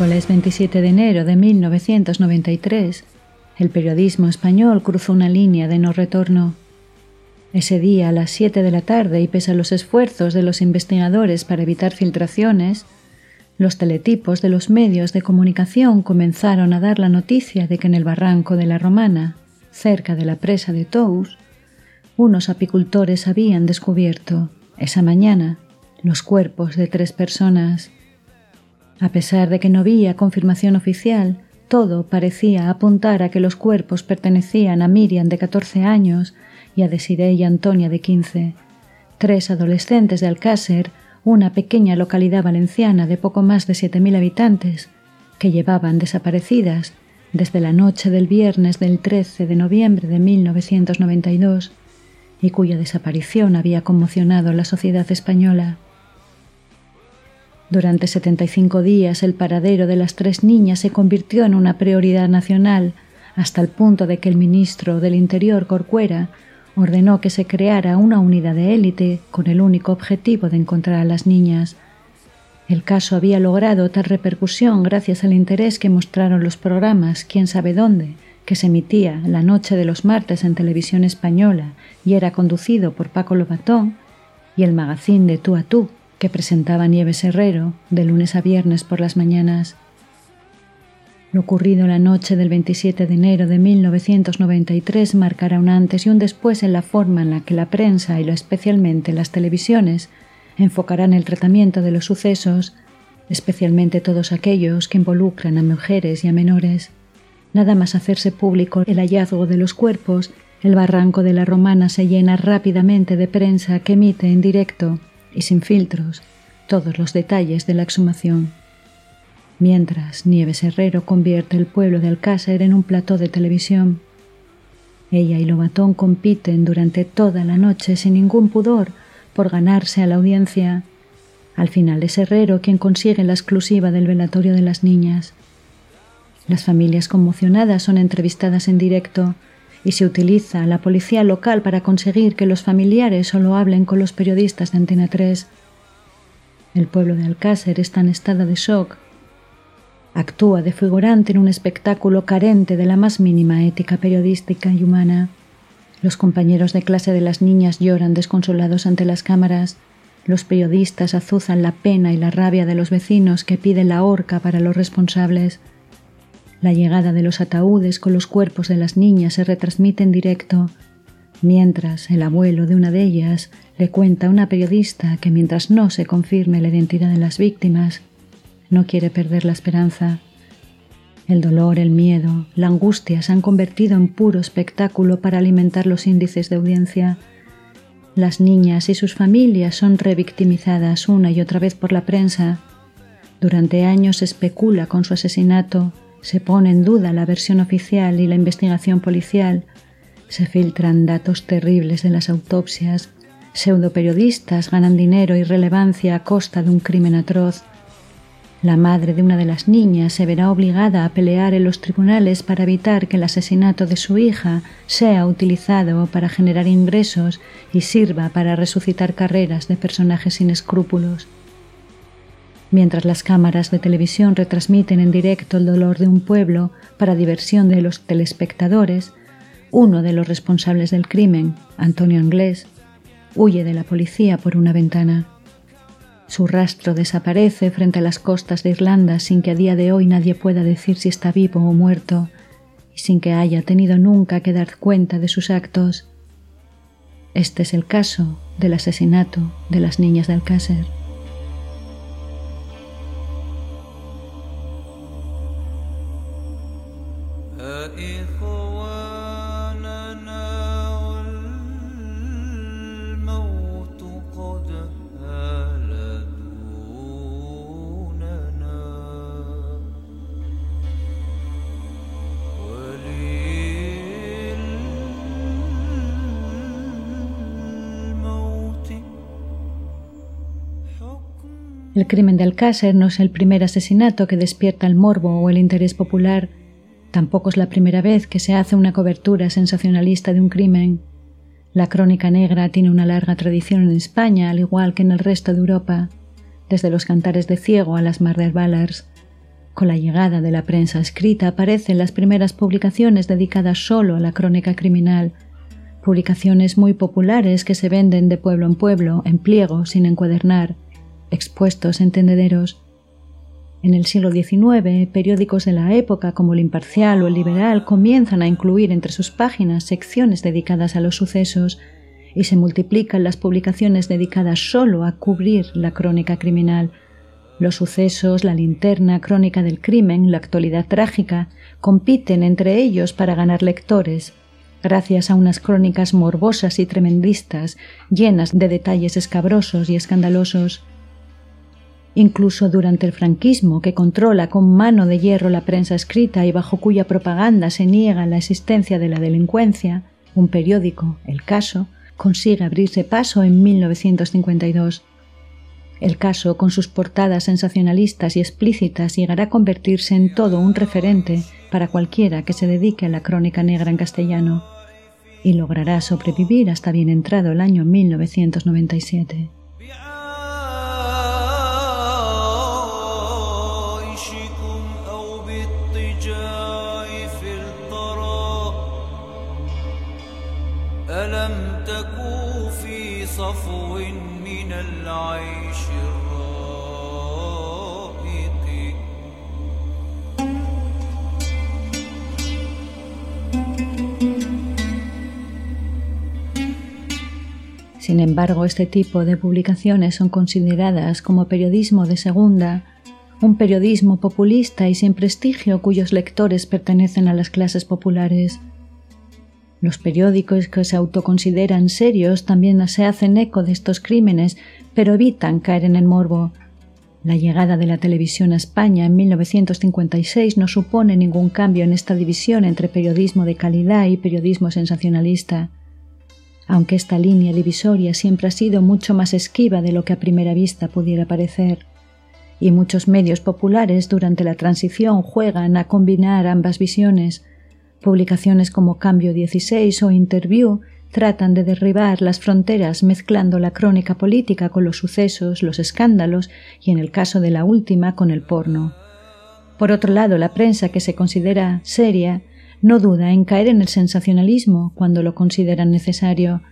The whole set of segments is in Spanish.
Miércoles 27 de enero de 1993, el periodismo español cruzó una línea de no retorno. Ese día, a las 7 de la tarde, y pese a los esfuerzos de los investigadores para evitar filtraciones, los teletipos de los medios de comunicación comenzaron a dar la noticia de que en el barranco de la Romana, cerca de la presa de Tous, unos apicultores habían descubierto, esa mañana, los cuerpos de tres personas. A pesar de que no había confirmación oficial, todo parecía apuntar a que los cuerpos pertenecían a Miriam de 14 años y a Desiree y Antonia de 15, tres adolescentes de Alcácer, una pequeña localidad valenciana de poco más de 7.000 habitantes, que llevaban desaparecidas desde la noche del viernes del 13 de noviembre de 1992 y cuya desaparición había conmocionado la sociedad española. Durante 75 días el paradero de las tres niñas se convirtió en una prioridad nacional, hasta el punto de que el ministro del Interior, Corcuera, ordenó que se creara una unidad de élite con el único objetivo de encontrar a las niñas. El caso había logrado tal repercusión gracias al interés que mostraron los programas Quién sabe dónde, que se emitía la noche de los martes en televisión española y era conducido por Paco Lobatón, y el magazín de Tú a Tú, que presentaba Nieves Herrero de lunes a viernes por las mañanas. Lo ocurrido la noche del 27 de enero de 1993 marcará un antes y un después en la forma en la que la prensa y lo especialmente las televisiones enfocarán el tratamiento de los sucesos, especialmente todos aquellos que involucran a mujeres y a menores. Nada más hacerse público el hallazgo de los cuerpos, el barranco de la Romana se llena rápidamente de prensa que emite en directo y sin filtros todos los detalles de la exhumación. Mientras Nieves Herrero convierte el pueblo de Alcácer en un plató de televisión. Ella y Lobatón compiten durante toda la noche sin ningún pudor por ganarse a la audiencia. Al final es Herrero quien consigue la exclusiva del velatorio de las niñas. Las familias conmocionadas son entrevistadas en directo y se utiliza la policía local para conseguir que los familiares solo hablen con los periodistas de Antena 3. El pueblo de Alcácer está en estado de shock. Actúa de figurante en un espectáculo carente de la más mínima ética periodística y humana. Los compañeros de clase de las niñas lloran desconsolados ante las cámaras. Los periodistas azuzan la pena y la rabia de los vecinos que piden la horca para los responsables. La llegada de los ataúdes con los cuerpos de las niñas se retransmite en directo, mientras el abuelo de una de ellas le cuenta a una periodista que mientras no se confirme la identidad de las víctimas, no quiere perder la esperanza. El dolor, el miedo, la angustia se han convertido en puro espectáculo para alimentar los índices de audiencia. Las niñas y sus familias son revictimizadas una y otra vez por la prensa. Durante años se especula con su asesinato se pone en duda la versión oficial y la investigación policial, se filtran datos terribles de las autopsias, pseudoperiodistas ganan dinero y relevancia a costa de un crimen atroz. La madre de una de las niñas se verá obligada a pelear en los tribunales para evitar que el asesinato de su hija sea utilizado para generar ingresos y sirva para resucitar carreras de personajes sin escrúpulos. Mientras las cámaras de televisión retransmiten en directo el dolor de un pueblo para diversión de los telespectadores, uno de los responsables del crimen, Antonio Anglés, huye de la policía por una ventana. Su rastro desaparece frente a las costas de Irlanda sin que a día de hoy nadie pueda decir si está vivo o muerto, y sin que haya tenido nunca que dar cuenta de sus actos. Este es el caso del asesinato de las niñas de Alcácer. El crimen de Alcácer no es el primer asesinato que despierta el morbo o el interés popular. Tampoco es la primera vez que se hace una cobertura sensacionalista de un crimen. La crónica negra tiene una larga tradición en España, al igual que en el resto de Europa, desde los cantares de ciego a las Murder Ballers. Con la llegada de la prensa escrita aparecen las primeras publicaciones dedicadas solo a la crónica criminal, publicaciones muy populares que se venden de pueblo en pueblo, en pliego, sin encuadernar, expuestos en tendederos. En el siglo XIX, periódicos de la época como el Imparcial o el Liberal comienzan a incluir entre sus páginas secciones dedicadas a los sucesos y se multiplican las publicaciones dedicadas solo a cubrir la crónica criminal. Los sucesos, la linterna, crónica del crimen, la actualidad trágica, compiten entre ellos para ganar lectores, gracias a unas crónicas morbosas y tremendistas, llenas de detalles escabrosos y escandalosos incluso durante el franquismo, que controla con mano de hierro la prensa escrita y bajo cuya propaganda se niega la existencia de la delincuencia, un periódico, El Caso, consigue abrirse paso en 1952. El caso, con sus portadas sensacionalistas y explícitas, llegará a convertirse en todo un referente para cualquiera que se dedique a la crónica negra en castellano, y logrará sobrevivir hasta bien entrado el año 1997. Sin embargo, este tipo de publicaciones son consideradas como periodismo de segunda, un periodismo populista y sin prestigio cuyos lectores pertenecen a las clases populares. Los periódicos que se autoconsideran serios también se hacen eco de estos crímenes, pero evitan caer en el morbo. La llegada de la televisión a España en 1956 no supone ningún cambio en esta división entre periodismo de calidad y periodismo sensacionalista aunque esta línea divisoria siempre ha sido mucho más esquiva de lo que a primera vista pudiera parecer, y muchos medios populares durante la transición juegan a combinar ambas visiones. Publicaciones como Cambio 16 o Interview tratan de derribar las fronteras mezclando la crónica política con los sucesos, los escándalos y, en el caso de la última, con el porno. Por otro lado, la prensa que se considera seria no duda en caer en el sensacionalismo cuando lo consideran necesario.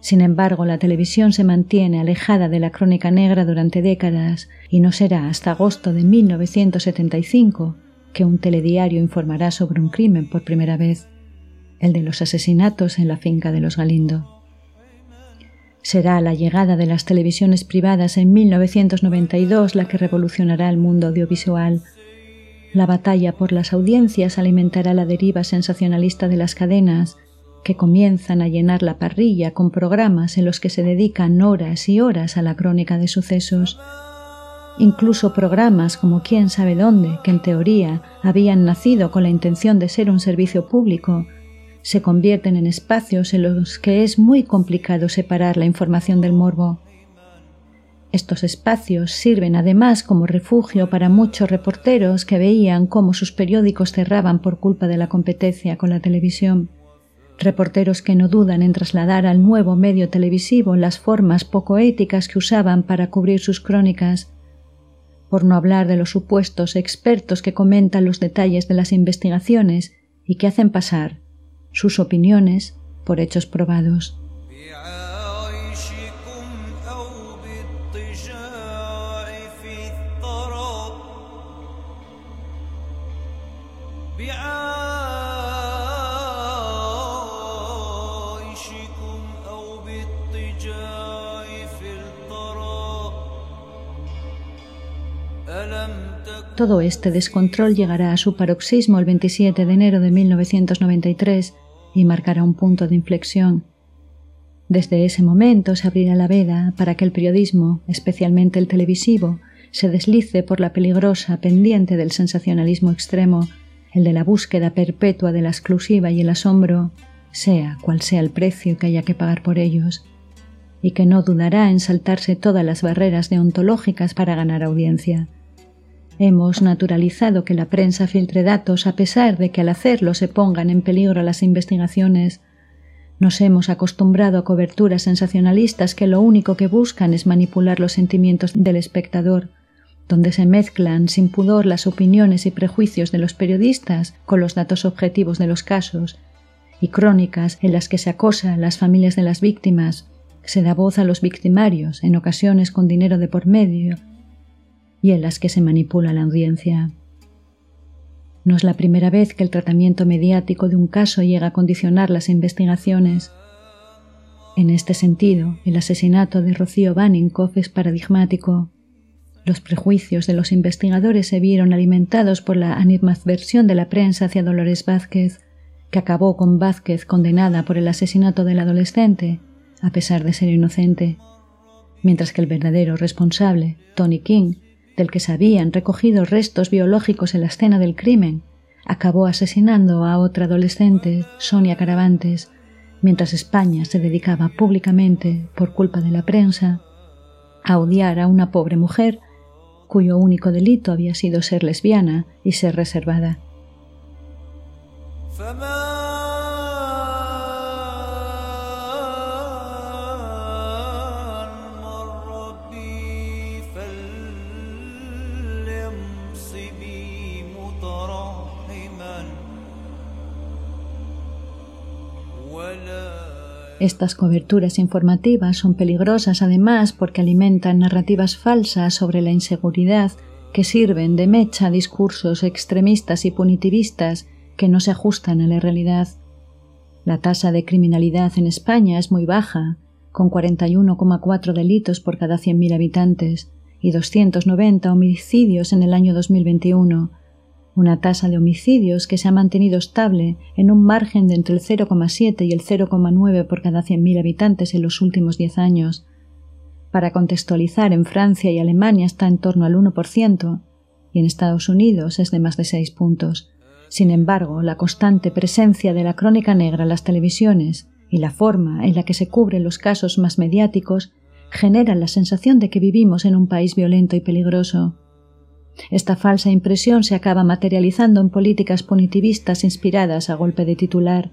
Sin embargo, la televisión se mantiene alejada de la crónica negra durante décadas y no será hasta agosto de 1975 que un telediario informará sobre un crimen por primera vez, el de los asesinatos en la finca de los Galindo. Será la llegada de las televisiones privadas en 1992 la que revolucionará el mundo audiovisual la batalla por las audiencias alimentará la deriva sensacionalista de las cadenas, que comienzan a llenar la parrilla con programas en los que se dedican horas y horas a la crónica de sucesos. Incluso programas como Quién sabe dónde, que en teoría habían nacido con la intención de ser un servicio público, se convierten en espacios en los que es muy complicado separar la información del morbo. Estos espacios sirven además como refugio para muchos reporteros que veían cómo sus periódicos cerraban por culpa de la competencia con la televisión. Reporteros que no dudan en trasladar al nuevo medio televisivo las formas poco éticas que usaban para cubrir sus crónicas, por no hablar de los supuestos expertos que comentan los detalles de las investigaciones y que hacen pasar sus opiniones por hechos probados. Todo este descontrol llegará a su paroxismo el 27 de enero de 1993 y marcará un punto de inflexión. Desde ese momento se abrirá la veda para que el periodismo, especialmente el televisivo, se deslice por la peligrosa pendiente del sensacionalismo extremo, el de la búsqueda perpetua de la exclusiva y el asombro, sea cual sea el precio que haya que pagar por ellos, y que no dudará en saltarse todas las barreras deontológicas para ganar audiencia. Hemos naturalizado que la prensa filtre datos a pesar de que al hacerlo se pongan en peligro las investigaciones. Nos hemos acostumbrado a coberturas sensacionalistas que lo único que buscan es manipular los sentimientos del espectador, donde se mezclan sin pudor las opiniones y prejuicios de los periodistas con los datos objetivos de los casos, y crónicas en las que se acosa a las familias de las víctimas, se da voz a los victimarios, en ocasiones con dinero de por medio, y en las que se manipula la audiencia. No es la primera vez que el tratamiento mediático de un caso llega a condicionar las investigaciones. En este sentido, el asesinato de Rocío Baninkoff es paradigmático. Los prejuicios de los investigadores se vieron alimentados por la animadversión de la prensa hacia Dolores Vázquez, que acabó con Vázquez condenada por el asesinato del adolescente, a pesar de ser inocente, mientras que el verdadero responsable, Tony King, del que se habían recogido restos biológicos en la escena del crimen, acabó asesinando a otra adolescente, Sonia Caravantes, mientras España se dedicaba públicamente, por culpa de la prensa, a odiar a una pobre mujer cuyo único delito había sido ser lesbiana y ser reservada. Estas coberturas informativas son peligrosas además porque alimentan narrativas falsas sobre la inseguridad que sirven de mecha a discursos extremistas y punitivistas que no se ajustan a la realidad. La tasa de criminalidad en España es muy baja, con 41,4 delitos por cada 100.000 habitantes y 290 homicidios en el año 2021, una tasa de homicidios que se ha mantenido estable en un margen de entre el 0,7 y el 0,9 por cada 100.000 habitantes en los últimos 10 años. Para contextualizar, en Francia y Alemania está en torno al 1% y en Estados Unidos es de más de 6 puntos. Sin embargo, la constante presencia de la crónica negra en las televisiones y la forma en la que se cubren los casos más mediáticos generan la sensación de que vivimos en un país violento y peligroso. Esta falsa impresión se acaba materializando en políticas punitivistas inspiradas a golpe de titular.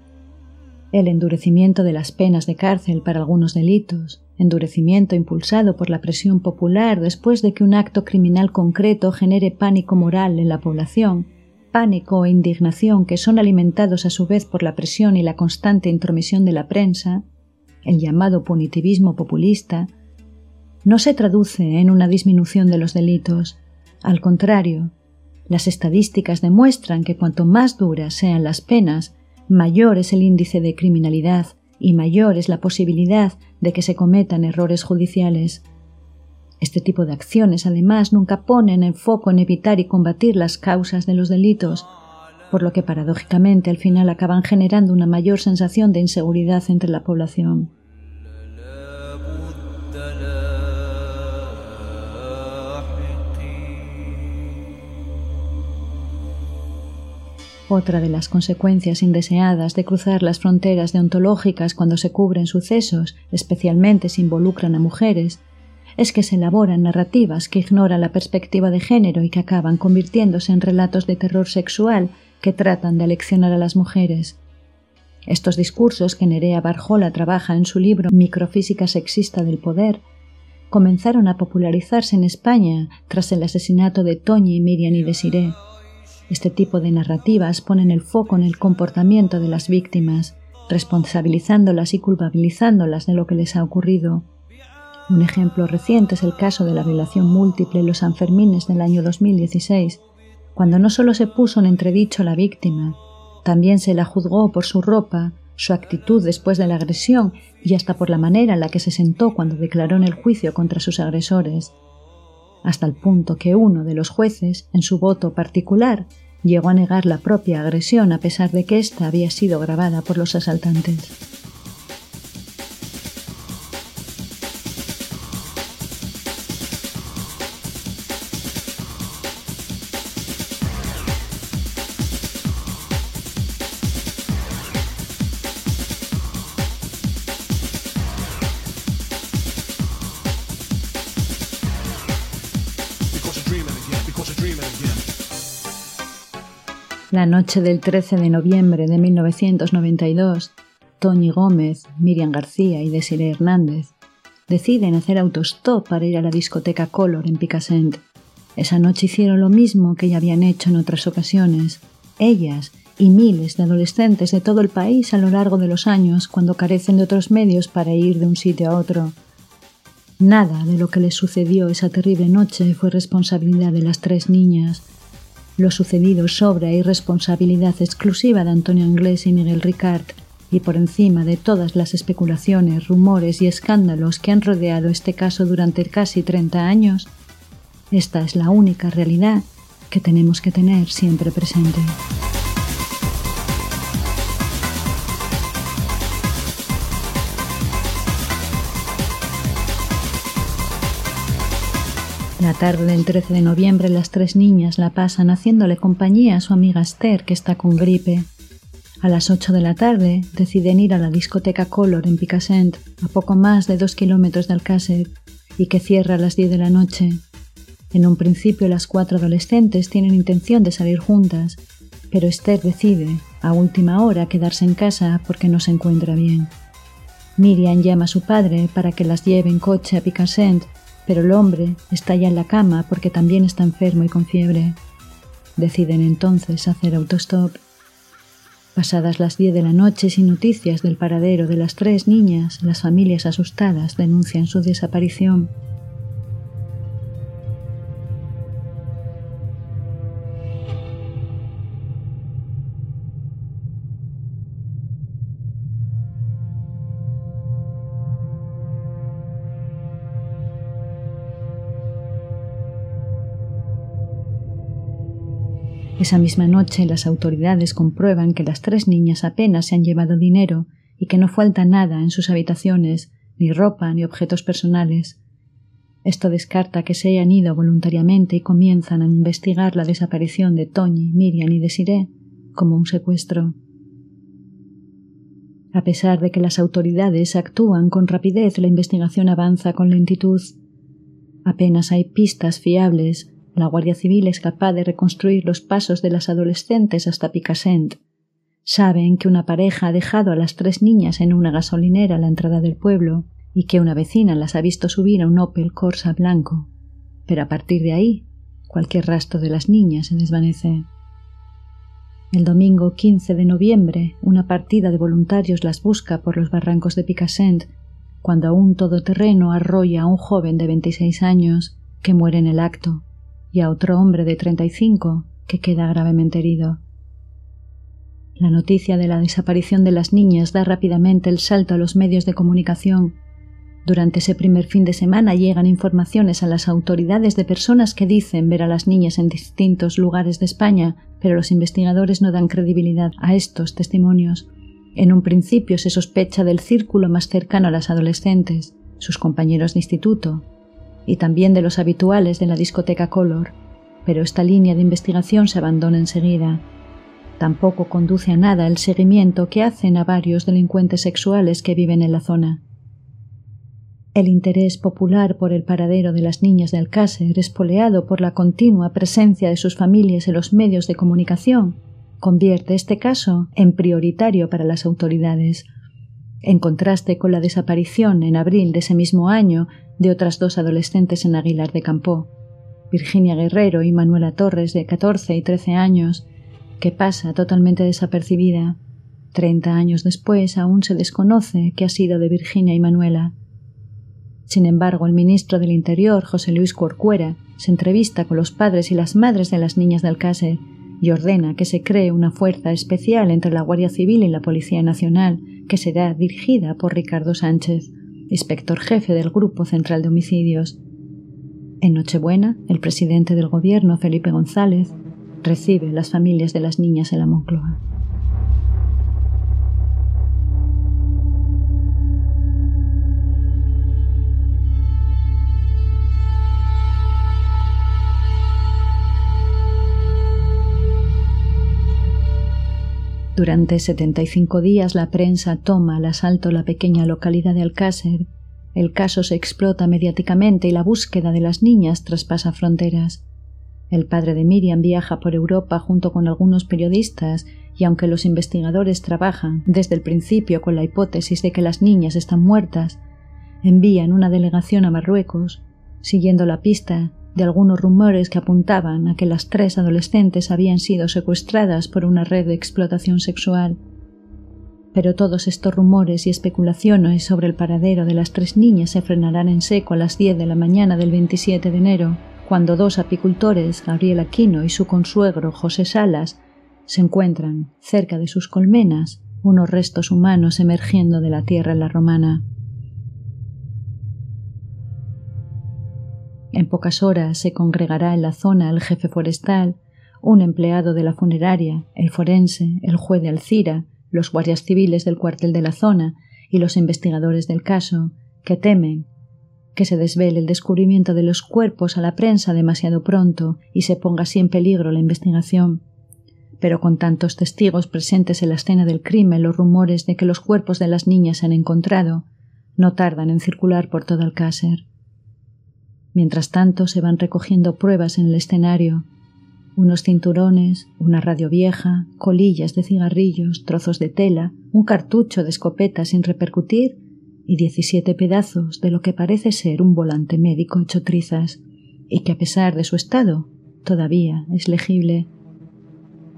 El endurecimiento de las penas de cárcel para algunos delitos, endurecimiento impulsado por la presión popular después de que un acto criminal concreto genere pánico moral en la población, pánico e indignación que son alimentados a su vez por la presión y la constante intromisión de la prensa, el llamado punitivismo populista, no se traduce en una disminución de los delitos, al contrario, las estadísticas demuestran que cuanto más duras sean las penas, mayor es el índice de criminalidad y mayor es la posibilidad de que se cometan errores judiciales. Este tipo de acciones, además, nunca ponen el foco en evitar y combatir las causas de los delitos, por lo que paradójicamente al final acaban generando una mayor sensación de inseguridad entre la población. Otra de las consecuencias indeseadas de cruzar las fronteras deontológicas cuando se cubren sucesos, especialmente si involucran a mujeres, es que se elaboran narrativas que ignoran la perspectiva de género y que acaban convirtiéndose en relatos de terror sexual que tratan de aleccionar a las mujeres. Estos discursos que Nerea Barjola trabaja en su libro Microfísica sexista del poder comenzaron a popularizarse en España tras el asesinato de Toñi, Miriam y Desiree. Este tipo de narrativas ponen el foco en el comportamiento de las víctimas, responsabilizándolas y culpabilizándolas de lo que les ha ocurrido. Un ejemplo reciente es el caso de la violación múltiple en los Sanfermines del año 2016, cuando no solo se puso en entredicho la víctima, también se la juzgó por su ropa, su actitud después de la agresión y hasta por la manera en la que se sentó cuando declaró en el juicio contra sus agresores. hasta el punto que uno de los jueces, en su voto particular, llegó a negar la propia agresión a pesar de que ésta había sido grabada por los asaltantes. La noche del 13 de noviembre de 1992, Tony Gómez, Miriam García y Desiree Hernández deciden hacer autostop para ir a la discoteca Color en Picassent. Esa noche hicieron lo mismo que ya habían hecho en otras ocasiones. Ellas y miles de adolescentes de todo el país a lo largo de los años cuando carecen de otros medios para ir de un sitio a otro. Nada de lo que les sucedió esa terrible noche fue responsabilidad de las tres niñas, lo sucedido sobra y responsabilidad exclusiva de Antonio Anglés y Miguel Ricard, y por encima de todas las especulaciones, rumores y escándalos que han rodeado este caso durante casi 30 años, esta es la única realidad que tenemos que tener siempre presente. La tarde del 13 de noviembre las tres niñas la pasan haciéndole compañía a su amiga Esther, que está con gripe. A las 8 de la tarde deciden ir a la discoteca Color en Picassent, a poco más de dos kilómetros de Alcácer, y que cierra a las 10 de la noche. En un principio las cuatro adolescentes tienen intención de salir juntas, pero Esther decide, a última hora, quedarse en casa porque no se encuentra bien. Miriam llama a su padre para que las lleve en coche a Picassent pero el hombre está ya en la cama porque también está enfermo y con fiebre. Deciden entonces hacer autostop. Pasadas las diez de la noche sin noticias del paradero de las tres niñas, las familias asustadas denuncian su desaparición. Esa misma noche las autoridades comprueban que las tres niñas apenas se han llevado dinero y que no falta nada en sus habitaciones, ni ropa ni objetos personales. Esto descarta que se hayan ido voluntariamente y comienzan a investigar la desaparición de Toñi, Miriam y Desiree como un secuestro. A pesar de que las autoridades actúan con rapidez, la investigación avanza con lentitud. Apenas hay pistas fiables la Guardia Civil es capaz de reconstruir los pasos de las adolescentes hasta Picassent. Saben que una pareja ha dejado a las tres niñas en una gasolinera a la entrada del pueblo y que una vecina las ha visto subir a un Opel Corsa blanco. Pero a partir de ahí, cualquier rastro de las niñas se desvanece. El domingo 15 de noviembre, una partida de voluntarios las busca por los barrancos de Picassent, cuando un todoterreno arrolla a un joven de 26 años que muere en el acto y a otro hombre de 35 que queda gravemente herido. La noticia de la desaparición de las niñas da rápidamente el salto a los medios de comunicación. Durante ese primer fin de semana llegan informaciones a las autoridades de personas que dicen ver a las niñas en distintos lugares de España, pero los investigadores no dan credibilidad a estos testimonios. En un principio se sospecha del círculo más cercano a las adolescentes, sus compañeros de instituto, y también de los habituales de la discoteca Color, pero esta línea de investigación se abandona enseguida. Tampoco conduce a nada el seguimiento que hacen a varios delincuentes sexuales que viven en la zona. El interés popular por el paradero de las niñas de Alcácer, espoleado por la continua presencia de sus familias en los medios de comunicación, convierte este caso en prioritario para las autoridades, en contraste con la desaparición en abril de ese mismo año de otras dos adolescentes en Aguilar de Campó, Virginia Guerrero y Manuela Torres, de 14 y 13 años, que pasa totalmente desapercibida. Treinta años después aún se desconoce qué ha sido de Virginia y Manuela. Sin embargo, el ministro del Interior, José Luis Corcuera, se entrevista con los padres y las madres de las niñas de Alcácer y ordena que se cree una fuerza especial entre la Guardia Civil y la Policía Nacional, que será dirigida por Ricardo Sánchez, inspector jefe del Grupo Central de Homicidios. En Nochebuena, el presidente del gobierno, Felipe González, recibe las familias de las niñas en la Moncloa. Durante 75 días la prensa toma al asalto la pequeña localidad de Alcácer. El caso se explota mediáticamente y la búsqueda de las niñas traspasa fronteras. El padre de Miriam viaja por Europa junto con algunos periodistas y aunque los investigadores trabajan desde el principio con la hipótesis de que las niñas están muertas, envían una delegación a Marruecos, siguiendo la pista de algunos rumores que apuntaban a que las tres adolescentes habían sido secuestradas por una red de explotación sexual. Pero todos estos rumores y especulaciones sobre el paradero de las tres niñas se frenarán en seco a las diez de la mañana del 27 de enero, cuando dos apicultores, Gabriel Aquino y su consuegro José Salas, se encuentran, cerca de sus colmenas, unos restos humanos emergiendo de la tierra la romana. En pocas horas se congregará en la zona el jefe forestal, un empleado de la funeraria, el forense, el juez de Alcira, los guardias civiles del cuartel de la zona y los investigadores del caso, que temen que se desvele el descubrimiento de los cuerpos a la prensa demasiado pronto y se ponga así en peligro la investigación. Pero con tantos testigos presentes en la escena del crimen, los rumores de que los cuerpos de las niñas se han encontrado no tardan en circular por todo Alcácer. Mientras tanto se van recogiendo pruebas en el escenario, unos cinturones, una radio vieja, colillas de cigarrillos, trozos de tela, un cartucho de escopeta sin repercutir y diecisiete pedazos de lo que parece ser un volante médico hecho trizas, y que a pesar de su estado todavía es legible.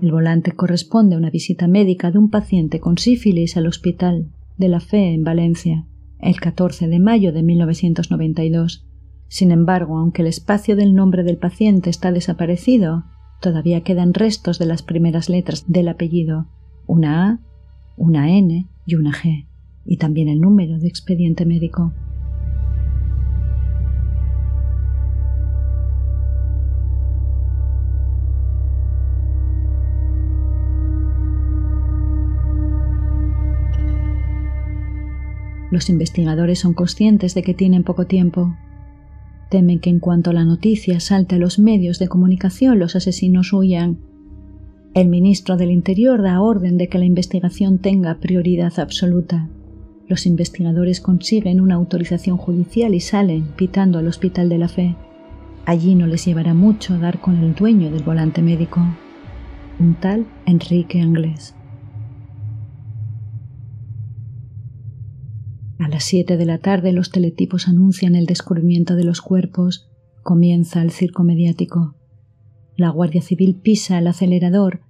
El volante corresponde a una visita médica de un paciente con sífilis al Hospital de la Fe en Valencia, el 14 de mayo de 1992. Sin embargo, aunque el espacio del nombre del paciente está desaparecido, todavía quedan restos de las primeras letras del apellido, una A, una N y una G, y también el número de expediente médico. Los investigadores son conscientes de que tienen poco tiempo Temen que en cuanto la noticia salte a los medios de comunicación los asesinos huyan. El ministro del Interior da orden de que la investigación tenga prioridad absoluta. Los investigadores consiguen una autorización judicial y salen pitando al Hospital de la Fe. Allí no les llevará mucho dar con el dueño del volante médico, un tal Enrique Anglés. A las siete de la tarde los teletipos anuncian el descubrimiento de los cuerpos. Comienza el circo mediático. La Guardia Civil pisa el acelerador,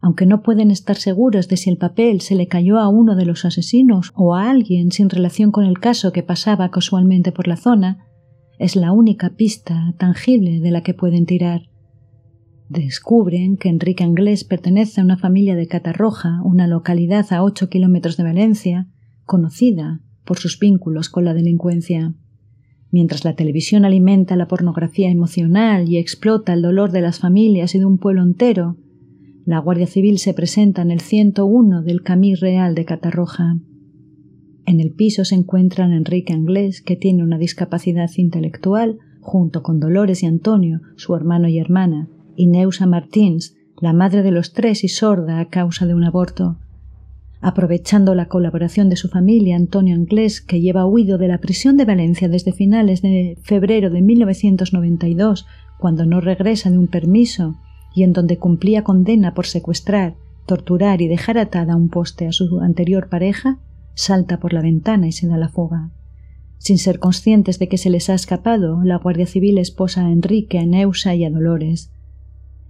aunque no pueden estar seguros de si el papel se le cayó a uno de los asesinos o a alguien sin relación con el caso que pasaba casualmente por la zona, es la única pista tangible de la que pueden tirar. Descubren que Enrique Anglés pertenece a una familia de Catarroja, una localidad a ocho kilómetros de Valencia, conocida por sus vínculos con la delincuencia. Mientras la televisión alimenta la pornografía emocional y explota el dolor de las familias y de un pueblo entero, la Guardia Civil se presenta en el 101 del Camí Real de Catarroja. En el piso se encuentran Enrique Anglés, que tiene una discapacidad intelectual, junto con Dolores y Antonio, su hermano y hermana, y Neusa Martins, la madre de los tres y sorda a causa de un aborto. Aprovechando la colaboración de su familia, Antonio Anglés, que lleva huido de la prisión de Valencia desde finales de febrero de 1992, cuando no regresa de un permiso y en donde cumplía condena por secuestrar, torturar y dejar atada a un poste a su anterior pareja, salta por la ventana y se da la fuga. Sin ser conscientes de que se les ha escapado, la Guardia Civil esposa a Enrique, a Neusa y a Dolores.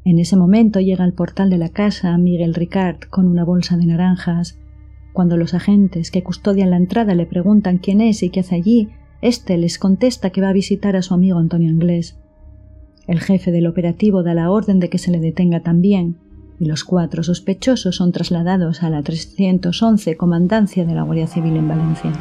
En ese momento llega al portal de la casa Miguel Ricard con una bolsa de naranjas cuando los agentes que custodian la entrada le preguntan quién es y qué hace allí, éste les contesta que va a visitar a su amigo Antonio Anglés. El jefe del operativo da la orden de que se le detenga también, y los cuatro sospechosos son trasladados a la 311 Comandancia de la Guardia Civil en Valencia.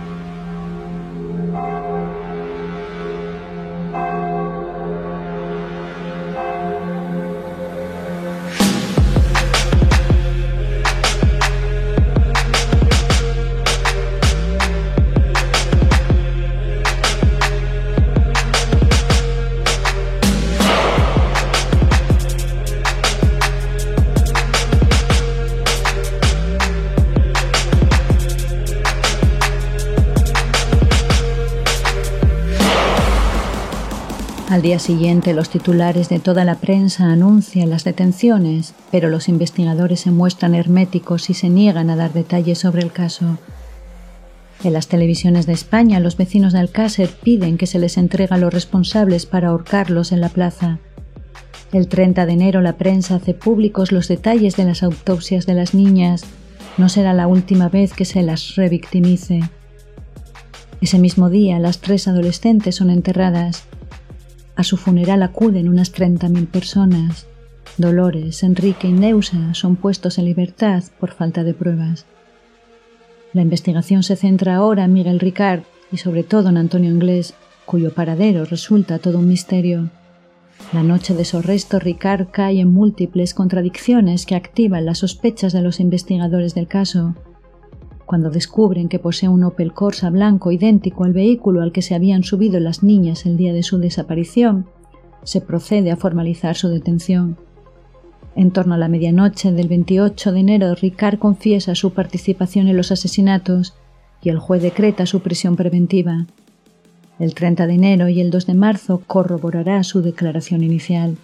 Al día siguiente, los titulares de toda la prensa anuncian las detenciones, pero los investigadores se muestran herméticos y se niegan a dar detalles sobre el caso. En las televisiones de España, los vecinos de Alcácer piden que se les entregue a los responsables para ahorcarlos en la plaza. El 30 de enero la prensa hace públicos los detalles de las autopsias de las niñas. No será la última vez que se las revictimice. Ese mismo día las tres adolescentes son enterradas. A su funeral acuden unas 30.000 personas. Dolores, Enrique y Neusa son puestos en libertad por falta de pruebas. La investigación se centra ahora en Miguel Ricard y sobre todo en Antonio Inglés, cuyo paradero resulta todo un misterio. La noche de su arresto, Ricard cae en múltiples contradicciones que activan las sospechas de los investigadores del caso. Cuando descubren que posee un Opel Corsa blanco idéntico al vehículo al que se habían subido las niñas el día de su desaparición, se procede a formalizar su detención. En torno a la medianoche del 28 de enero, Ricard confiesa su participación en los asesinatos y el juez decreta su prisión preventiva. El 30 de enero y el 2 de marzo corroborará su declaración inicial.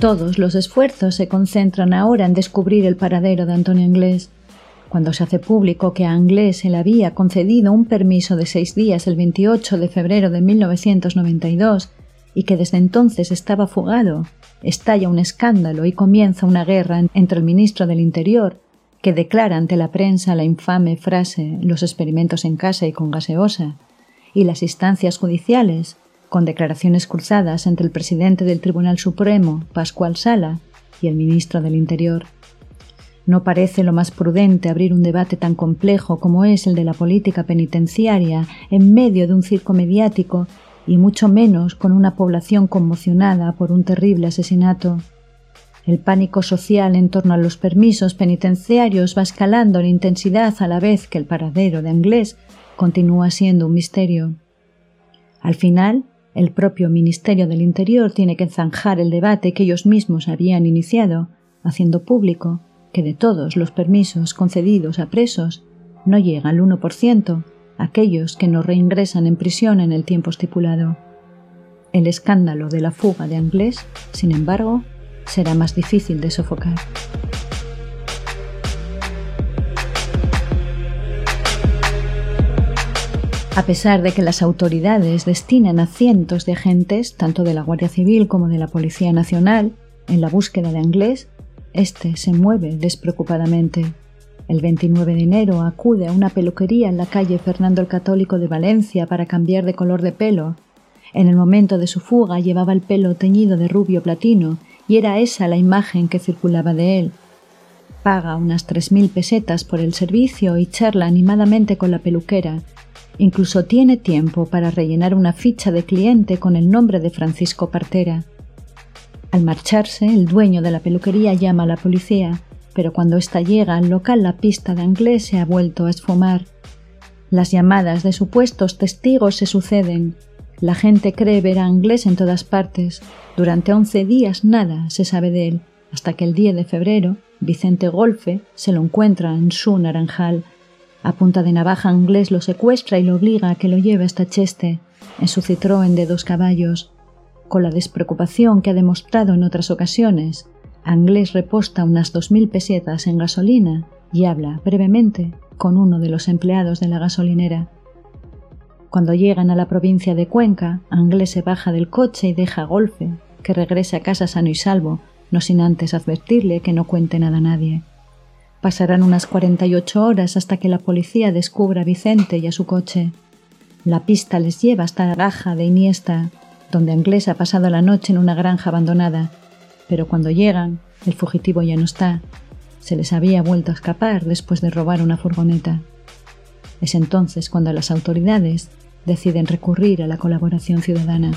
Todos los esfuerzos se concentran ahora en descubrir el paradero de Antonio Inglés. Cuando se hace público que a Inglés se le había concedido un permiso de seis días el 28 de febrero de 1992 y que desde entonces estaba fugado, estalla un escándalo y comienza una guerra entre el ministro del Interior, que declara ante la prensa la infame frase los experimentos en casa y con gaseosa, y las instancias judiciales, con declaraciones cruzadas entre el presidente del Tribunal Supremo, Pascual Sala, y el ministro del Interior. No parece lo más prudente abrir un debate tan complejo como es el de la política penitenciaria en medio de un circo mediático y mucho menos con una población conmocionada por un terrible asesinato. El pánico social en torno a los permisos penitenciarios va escalando en intensidad a la vez que el paradero de Anglés continúa siendo un misterio. Al final, el propio Ministerio del Interior tiene que zanjar el debate que ellos mismos habían iniciado, haciendo público que de todos los permisos concedidos a presos no llega al 1% aquellos que no reingresan en prisión en el tiempo estipulado. El escándalo de la fuga de Anglés, sin embargo, será más difícil de sofocar. A pesar de que las autoridades destinan a cientos de agentes, tanto de la Guardia Civil como de la Policía Nacional, en la búsqueda de Anglés, este se mueve despreocupadamente. El 29 de enero acude a una peluquería en la calle Fernando el Católico de Valencia para cambiar de color de pelo. En el momento de su fuga llevaba el pelo teñido de rubio platino y era esa la imagen que circulaba de él. Paga unas tres mil pesetas por el servicio y charla animadamente con la peluquera, Incluso tiene tiempo para rellenar una ficha de cliente con el nombre de Francisco Partera. Al marcharse, el dueño de la peluquería llama a la policía, pero cuando ésta llega al local la pista de Anglés se ha vuelto a esfumar. Las llamadas de supuestos testigos se suceden. La gente cree ver a Anglés en todas partes. Durante once días nada se sabe de él, hasta que el 10 de febrero Vicente Golfe se lo encuentra en su naranjal a punta de navaja inglés lo secuestra y lo obliga a que lo lleve hasta Cheste, en su Citroën de dos caballos. Con la despreocupación que ha demostrado en otras ocasiones, Anglés reposta unas dos mil pesetas en gasolina y habla brevemente con uno de los empleados de la gasolinera. Cuando llegan a la provincia de Cuenca, Anglés se baja del coche y deja a Golfe, que regrese a casa sano y salvo, no sin antes advertirle que no cuente nada a nadie. Pasarán unas 48 horas hasta que la policía descubra a Vicente y a su coche. La pista les lleva hasta la gaja de Iniesta, donde Anglés ha pasado la noche en una granja abandonada. Pero cuando llegan, el fugitivo ya no está. Se les había vuelto a escapar después de robar una furgoneta. Es entonces cuando las autoridades deciden recurrir a la colaboración ciudadana.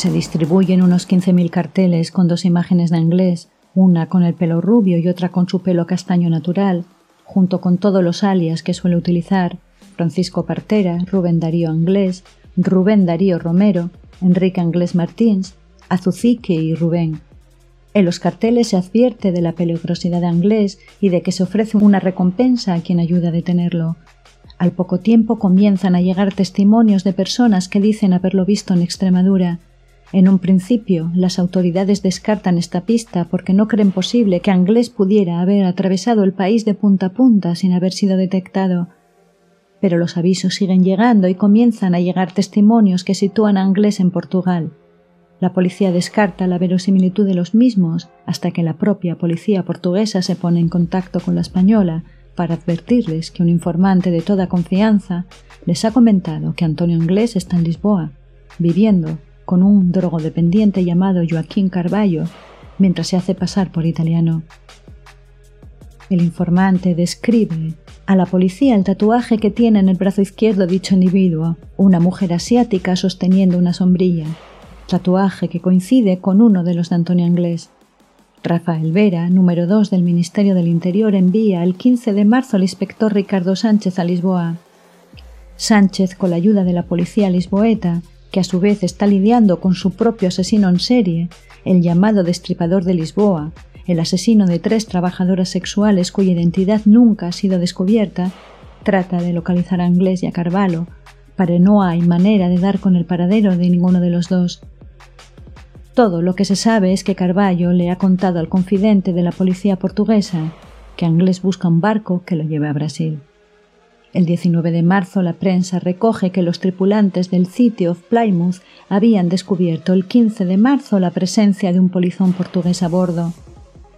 Se distribuyen unos 15.000 carteles con dos imágenes de inglés, una con el pelo rubio y otra con su pelo castaño natural, junto con todos los alias que suele utilizar Francisco Partera, Rubén Darío Anglés, Rubén Darío Romero, Enrique Anglés Martins, Azucique y Rubén. En los carteles se advierte de la peligrosidad de Anglés y de que se ofrece una recompensa a quien ayuda a detenerlo. Al poco tiempo comienzan a llegar testimonios de personas que dicen haberlo visto en Extremadura. En un principio, las autoridades descartan esta pista porque no creen posible que Anglés pudiera haber atravesado el país de punta a punta sin haber sido detectado. Pero los avisos siguen llegando y comienzan a llegar testimonios que sitúan a Anglés en Portugal. La policía descarta la verosimilitud de los mismos hasta que la propia policía portuguesa se pone en contacto con la española para advertirles que un informante de toda confianza les ha comentado que Antonio Inglés está en Lisboa, viviendo con un drogodependiente llamado Joaquín Carballo, mientras se hace pasar por italiano. El informante describe a la policía el tatuaje que tiene en el brazo izquierdo dicho individuo, una mujer asiática sosteniendo una sombrilla, tatuaje que coincide con uno de los de Antonio Anglés. Rafael Vera, número 2 del Ministerio del Interior, envía el 15 de marzo al inspector Ricardo Sánchez a Lisboa. Sánchez, con la ayuda de la policía lisboeta, que a su vez está lidiando con su propio asesino en serie, el llamado destripador de Lisboa, el asesino de tres trabajadoras sexuales cuya identidad nunca ha sido descubierta, trata de localizar a Anglés y a Carvalho, pero no hay manera de dar con el paradero de ninguno de los dos. Todo lo que se sabe es que Carballo le ha contado al confidente de la policía portuguesa que Anglés busca un barco que lo lleve a Brasil. El 19 de marzo la prensa recoge que los tripulantes del City of Plymouth habían descubierto el 15 de marzo la presencia de un polizón portugués a bordo.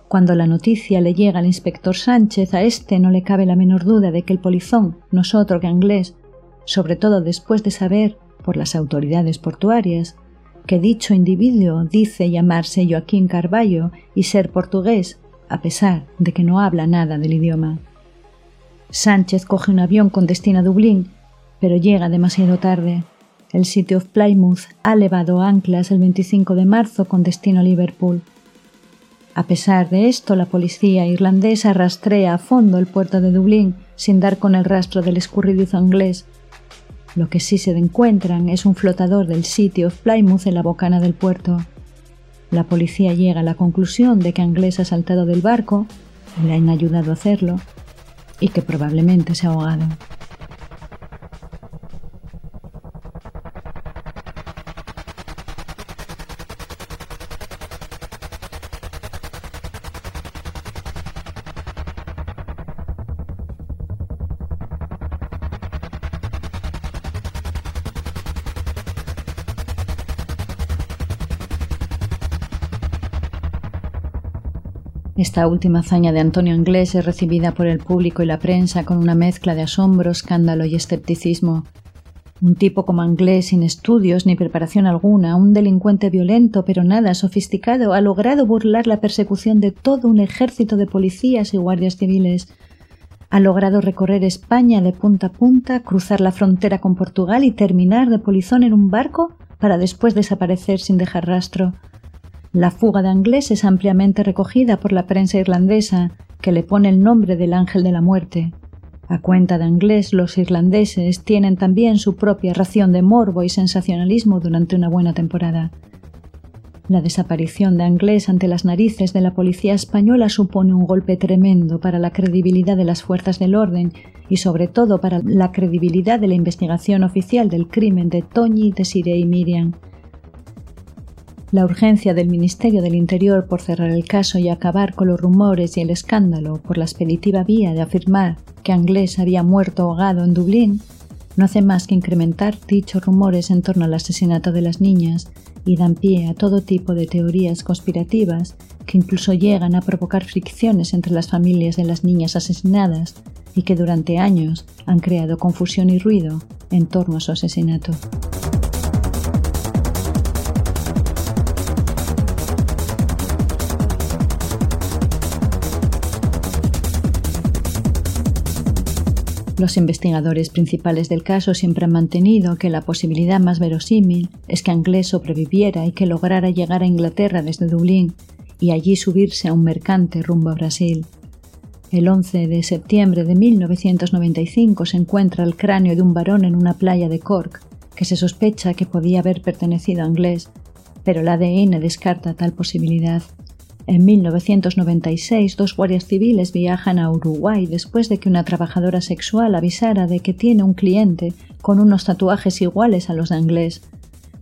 Cuando la noticia le llega al inspector Sánchez, a este no le cabe la menor duda de que el polizón no es otro que Anglés, sobre todo después de saber, por las autoridades portuarias, que dicho individuo dice llamarse Joaquín Carballo y ser portugués, a pesar de que no habla nada del idioma. Sánchez coge un avión con destino a Dublín, pero llega demasiado tarde. El City of Plymouth ha levado anclas el 25 de marzo con destino a Liverpool. A pesar de esto, la policía irlandesa rastrea a fondo el puerto de Dublín sin dar con el rastro del escurridizo inglés, lo que sí se encuentran es un flotador del City of Plymouth en la bocana del puerto. La policía llega a la conclusión de que Anglés ha saltado del barco, le han ayudado a hacerlo, e que probablemente se ahogaron. Esta última hazaña de Antonio Inglés es recibida por el público y la prensa con una mezcla de asombro, escándalo y escepticismo. Un tipo como Inglés sin estudios ni preparación alguna, un delincuente violento pero nada sofisticado, ha logrado burlar la persecución de todo un ejército de policías y guardias civiles. Ha logrado recorrer España de punta a punta, cruzar la frontera con Portugal y terminar de polizón en un barco para después desaparecer sin dejar rastro. La fuga de Anglés es ampliamente recogida por la prensa irlandesa, que le pone el nombre del ángel de la muerte. A cuenta de Anglés, los irlandeses tienen también su propia ración de morbo y sensacionalismo durante una buena temporada. La desaparición de Anglés ante las narices de la policía española supone un golpe tremendo para la credibilidad de las fuerzas del orden y sobre todo para la credibilidad de la investigación oficial del crimen de Toñi, Desiree y Miriam, la urgencia del Ministerio del Interior por cerrar el caso y acabar con los rumores y el escándalo por la expeditiva vía de afirmar que Anglés había muerto ahogado en Dublín no hace más que incrementar dichos rumores en torno al asesinato de las niñas y dan pie a todo tipo de teorías conspirativas que incluso llegan a provocar fricciones entre las familias de las niñas asesinadas y que durante años han creado confusión y ruido en torno a su asesinato. Los investigadores principales del caso siempre han mantenido que la posibilidad más verosímil es que Anglés sobreviviera y que lograra llegar a Inglaterra desde Dublín y allí subirse a un mercante rumbo a Brasil. El 11 de septiembre de 1995 se encuentra el cráneo de un varón en una playa de Cork, que se sospecha que podía haber pertenecido a Anglés, pero el ADN descarta tal posibilidad. En 1996, dos guardias civiles viajan a Uruguay después de que una trabajadora sexual avisara de que tiene un cliente con unos tatuajes iguales a los de Anglés.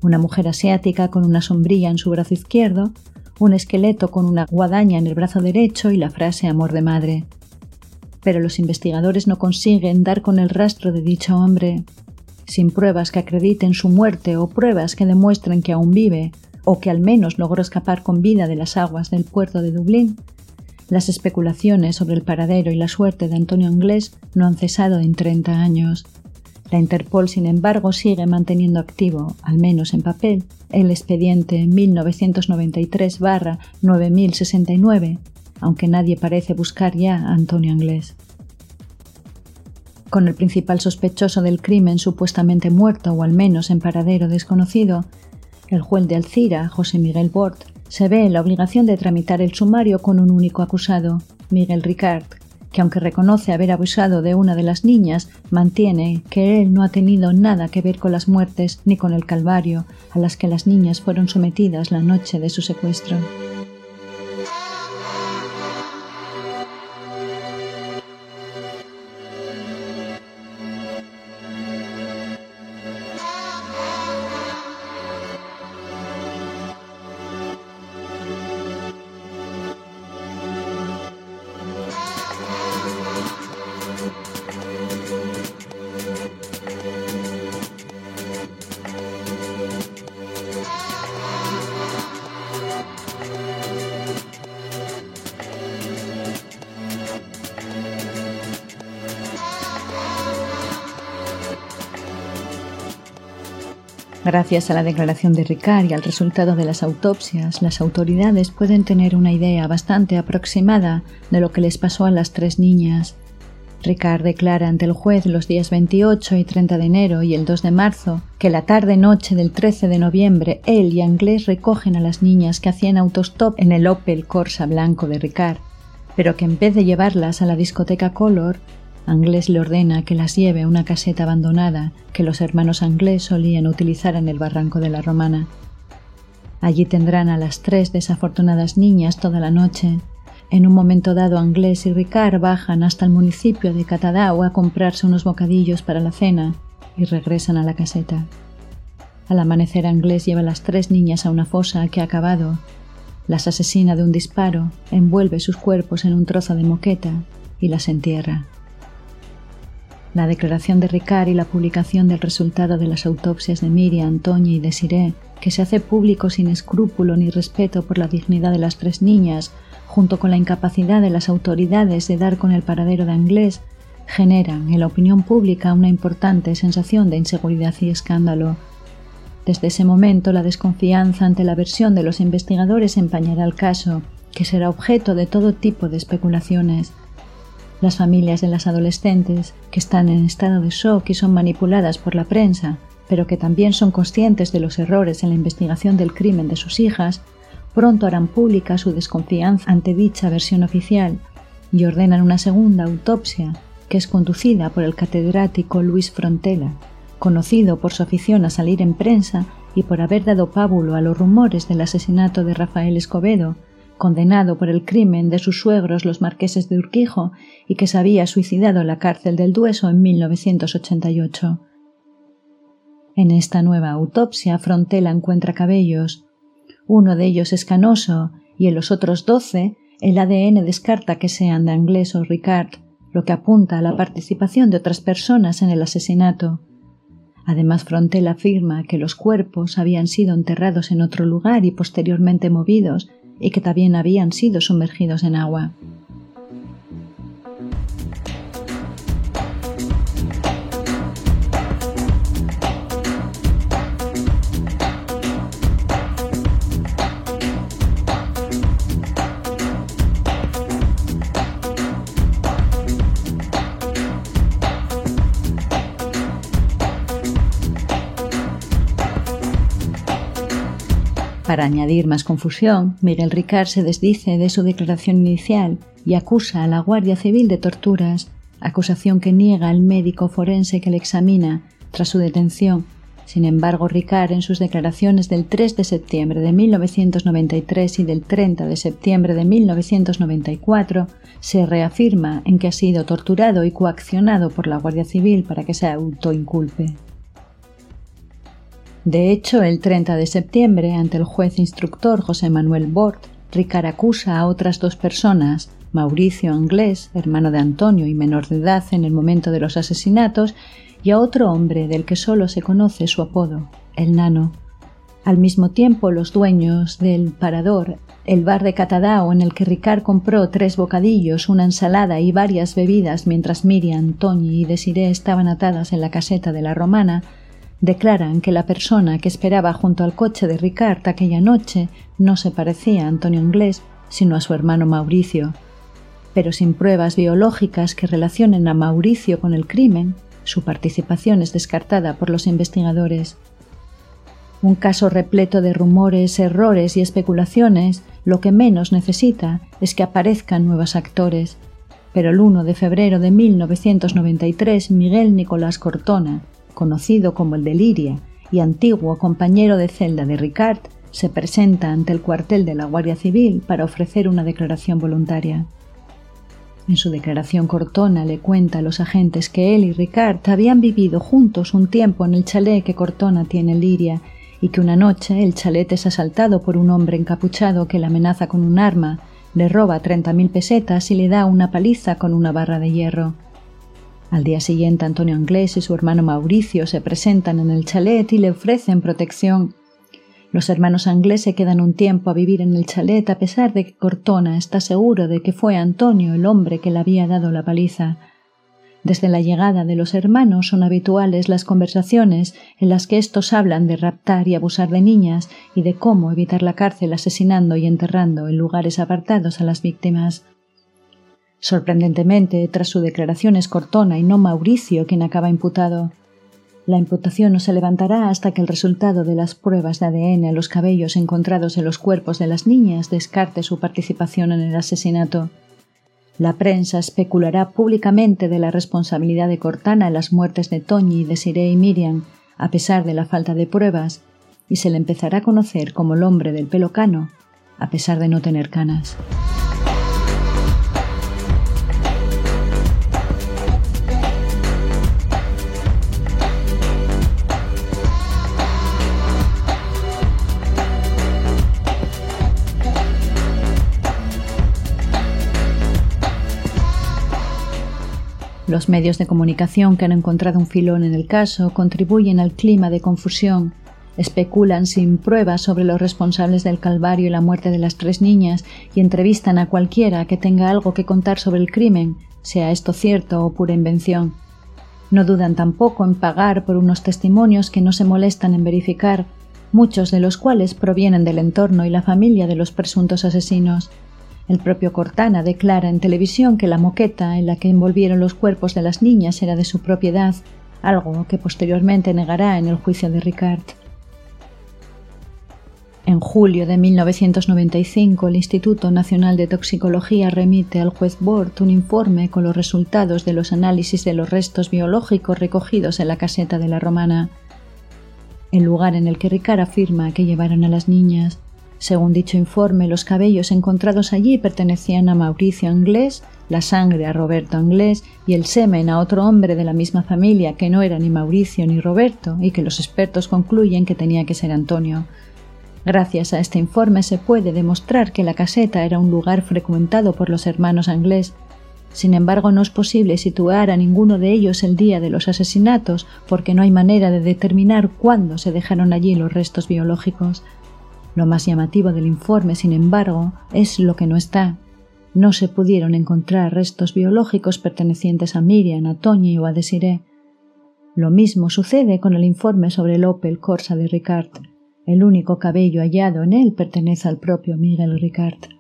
Una mujer asiática con una sombrilla en su brazo izquierdo, un esqueleto con una guadaña en el brazo derecho y la frase amor de madre. Pero los investigadores no consiguen dar con el rastro de dicho hombre. Sin pruebas que acrediten su muerte o pruebas que demuestren que aún vive, o que al menos logró escapar con vida de las aguas del puerto de Dublín, las especulaciones sobre el paradero y la suerte de Antonio Anglés no han cesado en 30 años. La Interpol, sin embargo, sigue manteniendo activo, al menos en papel, el expediente 1993-9069, aunque nadie parece buscar ya a Antonio Anglés. Con el principal sospechoso del crimen supuestamente muerto o al menos en paradero desconocido, el juez de Alcira, José Miguel Bort, se ve en la obligación de tramitar el sumario con un único acusado, Miguel Ricard, que aunque reconoce haber abusado de una de las niñas, mantiene que él no ha tenido nada que ver con las muertes ni con el calvario a las que las niñas fueron sometidas la noche de su secuestro. Gracias a la declaración de Ricard y al resultado de las autopsias, las autoridades pueden tener una idea bastante aproximada de lo que les pasó a las tres niñas. Ricard declara ante el juez los días 28 y 30 de enero y el 2 de marzo que la tarde-noche del 13 de noviembre él y Anglés recogen a las niñas que hacían autostop en el Opel Corsa blanco de Ricard, pero que en vez de llevarlas a la discoteca Color, Anglés le ordena que las lleve a una caseta abandonada que los hermanos Anglés solían utilizar en el barranco de la Romana. Allí tendrán a las tres desafortunadas niñas toda la noche. En un momento dado, Anglés y Ricard bajan hasta el municipio de Catadau a comprarse unos bocadillos para la cena y regresan a la caseta. Al amanecer, Anglés lleva a las tres niñas a una fosa que ha acabado. Las asesina de un disparo, envuelve sus cuerpos en un trozo de moqueta y las entierra. La declaración de Ricard y la publicación del resultado de las autopsias de Miriam, Toñi y Desiree, que se hace público sin escrúpulo ni respeto por la dignidad de las tres niñas, junto con la incapacidad de las autoridades de dar con el paradero de Anglés, generan en la opinión pública una importante sensación de inseguridad y escándalo. Desde ese momento la desconfianza ante la versión de los investigadores empañará el caso, que será objeto de todo tipo de especulaciones. Las familias de las adolescentes, que están en estado de shock y son manipuladas por la prensa, pero que también son conscientes de los errores en la investigación del crimen de sus hijas, pronto harán pública su desconfianza ante dicha versión oficial y ordenan una segunda autopsia, que es conducida por el catedrático Luis Frontela, conocido por su afición a salir en prensa y por haber dado pábulo a los rumores del asesinato de Rafael Escobedo, condenado por el crimen de sus suegros los marqueses de Urquijo y que se había suicidado en la cárcel del Dueso en 1988. En esta nueva autopsia Frontela encuentra cabellos. Uno de ellos es canoso y en los otros doce el ADN descarta que sean de Anglés o Ricard, lo que apunta a la participación de otras personas en el asesinato. Además, Frontela afirma que los cuerpos habían sido enterrados en otro lugar y posteriormente movidos y que también habían sido sumergidos en agua. Para añadir más confusión, Miguel Ricard se desdice de su declaración inicial y acusa a la Guardia Civil de torturas, acusación que niega el médico forense que le examina tras su detención. Sin embargo, Ricard, en sus declaraciones del 3 de septiembre de 1993 y del 30 de septiembre de 1994, se reafirma en que ha sido torturado y coaccionado por la Guardia Civil para que se autoinculpe. De hecho, el 30 de septiembre, ante el juez instructor José Manuel Bort, Ricard acusa a otras dos personas, Mauricio Anglés, hermano de Antonio y menor de edad en el momento de los asesinatos, y a otro hombre del que solo se conoce su apodo, el Nano. Al mismo tiempo, los dueños del Parador, el bar de Catadao en el que Ricard compró tres bocadillos, una ensalada y varias bebidas mientras Miriam, Toñi y Desiré estaban atadas en la caseta de la Romana, declaran que la persona que esperaba junto al coche de Ricard aquella noche no se parecía a Antonio Inglés, sino a su hermano Mauricio. Pero sin pruebas biológicas que relacionen a Mauricio con el crimen, su participación es descartada por los investigadores. Un caso repleto de rumores, errores y especulaciones, lo que menos necesita es que aparezcan nuevos actores. Pero el 1 de febrero de 1993, Miguel Nicolás Cortona, conocido como el de Liria y antiguo compañero de celda de Ricard, se presenta ante el cuartel de la Guardia Civil para ofrecer una declaración voluntaria. En su declaración Cortona le cuenta a los agentes que él y Ricard habían vivido juntos un tiempo en el chalet que Cortona tiene en Liria y que una noche el chalet es asaltado por un hombre encapuchado que le amenaza con un arma, le roba treinta mil pesetas y le da una paliza con una barra de hierro. Al día siguiente Antonio Anglés y su hermano Mauricio se presentan en el chalet y le ofrecen protección. Los hermanos Anglés se quedan un tiempo a vivir en el chalet a pesar de que Cortona está seguro de que fue Antonio el hombre que le había dado la paliza. Desde la llegada de los hermanos son habituales las conversaciones en las que estos hablan de raptar y abusar de niñas y de cómo evitar la cárcel asesinando y enterrando en lugares apartados a las víctimas. Sorprendentemente, tras su declaración es Cortona y no Mauricio quien acaba imputado. La imputación no se levantará hasta que el resultado de las pruebas de ADN a los cabellos encontrados en los cuerpos de las niñas descarte su participación en el asesinato. La prensa especulará públicamente de la responsabilidad de Cortana en las muertes de Toñi, Desiree y Miriam, a pesar de la falta de pruebas, y se le empezará a conocer como el hombre del pelo cano, a pesar de no tener canas. Los medios de comunicación que han encontrado un filón en el caso contribuyen al clima de confusión, especulan sin pruebas sobre los responsables del calvario y la muerte de las tres niñas y entrevistan a cualquiera que tenga algo que contar sobre el crimen, sea esto cierto o pura invención. No dudan tampoco en pagar por unos testimonios que no se molestan en verificar, muchos de los cuales provienen del entorno y la familia de los presuntos asesinos. El propio Cortana declara en televisión que la moqueta en la que envolvieron los cuerpos de las niñas era de su propiedad, algo que posteriormente negará en el juicio de Ricard. En julio de 1995, el Instituto Nacional de Toxicología remite al juez Bort un informe con los resultados de los análisis de los restos biológicos recogidos en la caseta de la Romana. El lugar en el que Ricard afirma que llevaron a las niñas según dicho informe, los cabellos encontrados allí pertenecían a Mauricio Anglés, la sangre a Roberto Anglés y el semen a otro hombre de la misma familia que no era ni Mauricio ni Roberto y que los expertos concluyen que tenía que ser Antonio. Gracias a este informe se puede demostrar que la caseta era un lugar frecuentado por los hermanos Anglés. Sin embargo, no es posible situar a ninguno de ellos el día de los asesinatos porque no hay manera de determinar cuándo se dejaron allí los restos biológicos. Lo más llamativo del informe, sin embargo, es lo que no está. No se pudieron encontrar restos biológicos pertenecientes a Miriam, a Toñi o a Desiree. Lo mismo sucede con el informe sobre el Opel Corsa de Ricard. El único cabello hallado en él pertenece al propio Miguel Ricard.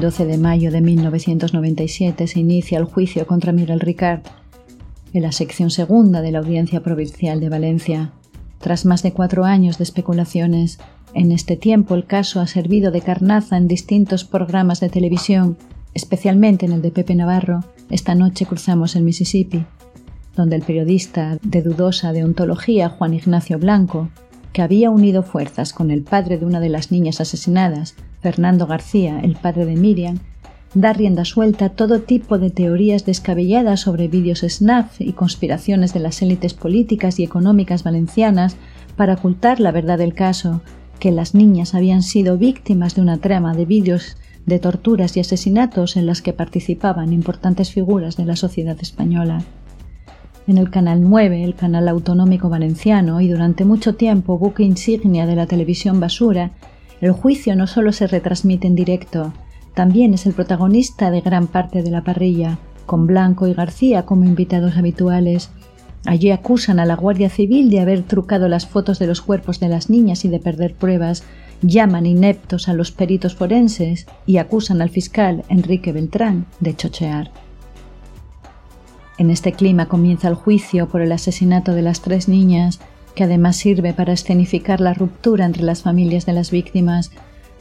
12 de mayo de 1997 se inicia el juicio contra Miguel Ricard en la sección segunda de la Audiencia Provincial de Valencia. Tras más de cuatro años de especulaciones, en este tiempo el caso ha servido de carnaza en distintos programas de televisión, especialmente en el de Pepe Navarro. Esta noche cruzamos el Mississippi, donde el periodista de dudosa deontología Juan Ignacio Blanco, que había unido fuerzas con el padre de una de las niñas asesinadas, Fernando García, el padre de Miriam, da rienda suelta a todo tipo de teorías descabelladas sobre vídeos snap y conspiraciones de las élites políticas y económicas valencianas para ocultar la verdad del caso, que las niñas habían sido víctimas de una trama de vídeos de torturas y asesinatos en las que participaban importantes figuras de la sociedad española. En el Canal 9, el canal autonómico valenciano y durante mucho tiempo buque insignia de la televisión basura, el juicio no solo se retransmite en directo, también es el protagonista de gran parte de la parrilla, con Blanco y García como invitados habituales, Allí acusan a la Guardia Civil de haber trucado las fotos de los cuerpos de las niñas y de perder pruebas, llaman ineptos a los peritos forenses y acusan al fiscal Enrique Beltrán de chochear. En este clima comienza el juicio por el asesinato de las tres niñas, que además sirve para escenificar la ruptura entre las familias de las víctimas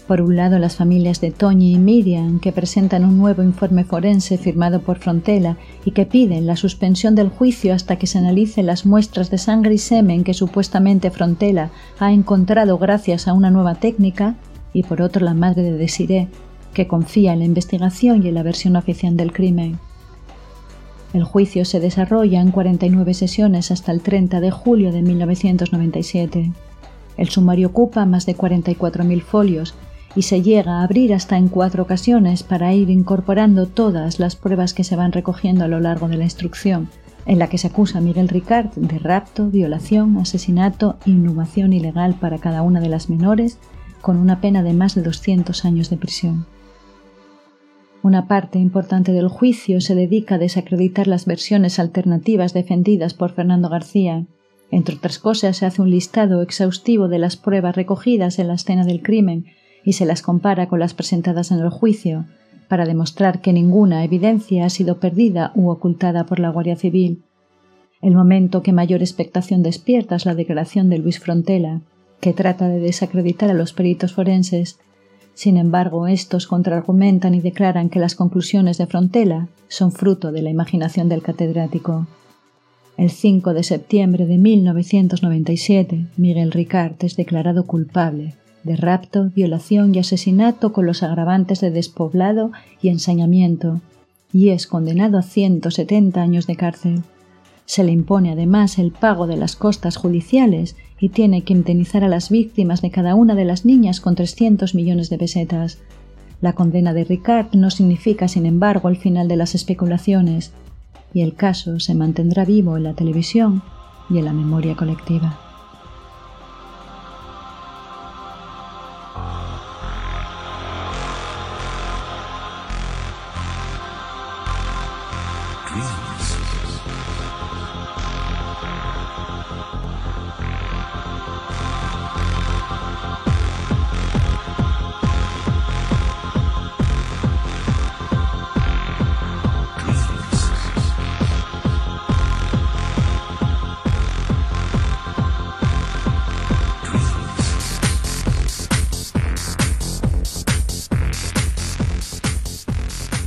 por un lado, las familias de Toñi y Miriam, que presentan un nuevo informe forense firmado por Frontela y que piden la suspensión del juicio hasta que se analicen las muestras de sangre y semen que supuestamente Frontela ha encontrado gracias a una nueva técnica, y por otro la madre de Desiré, que confía en la investigación y en la versión oficial del crimen. El juicio se desarrolla en 49 sesiones hasta el 30 de julio de 1997. El sumario ocupa más de 44.000 folios y se llega a abrir hasta en cuatro ocasiones para ir incorporando todas las pruebas que se van recogiendo a lo largo de la instrucción, en la que se acusa a Miguel Ricard de rapto, violación, asesinato inhumación ilegal para cada una de las menores, con una pena de más de 200 años de prisión. Una parte importante del juicio se dedica a desacreditar las versiones alternativas defendidas por Fernando García. Entre otras cosas, se hace un listado exhaustivo de las pruebas recogidas en la escena del crimen y se las compara con las presentadas en el juicio, para demostrar que ninguna evidencia ha sido perdida u ocultada por la Guardia Civil. El momento que mayor expectación despierta es la declaración de Luis Frontela, que trata de desacreditar a los peritos forenses. Sin embargo, estos contraargumentan y declaran que las conclusiones de Frontela son fruto de la imaginación del catedrático. El 5 de septiembre de 1997, Miguel Ricard es declarado culpable de rapto, violación y asesinato con los agravantes de despoblado y ensañamiento, y es condenado a 170 años de cárcel. Se le impone además el pago de las costas judiciales y tiene que indemnizar a las víctimas de cada una de las niñas con 300 millones de pesetas. La condena de Ricard no significa, sin embargo, el final de las especulaciones, y el caso se mantendrá vivo en la televisión y en la memoria colectiva.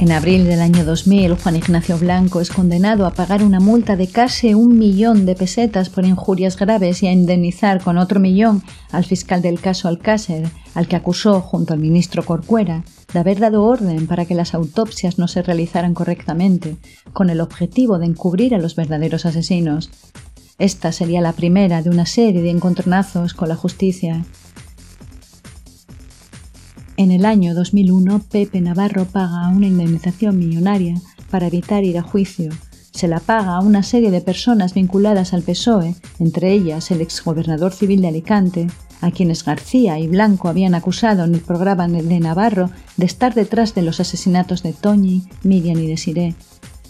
En abril del año 2000, Juan Ignacio Blanco es condenado a pagar una multa de casi un millón de pesetas por injurias graves y a indemnizar con otro millón al fiscal del caso Alcácer, al que acusó, junto al ministro Corcuera, de haber dado orden para que las autopsias no se realizaran correctamente, con el objetivo de encubrir a los verdaderos asesinos. Esta sería la primera de una serie de encontronazos con la justicia. En el año 2001, Pepe Navarro paga una indemnización millonaria para evitar ir a juicio. Se la paga a una serie de personas vinculadas al PSOE, entre ellas el exgobernador civil de Alicante, a quienes García y Blanco habían acusado en el programa de Navarro de estar detrás de los asesinatos de Toñi, Miriam y Desiré.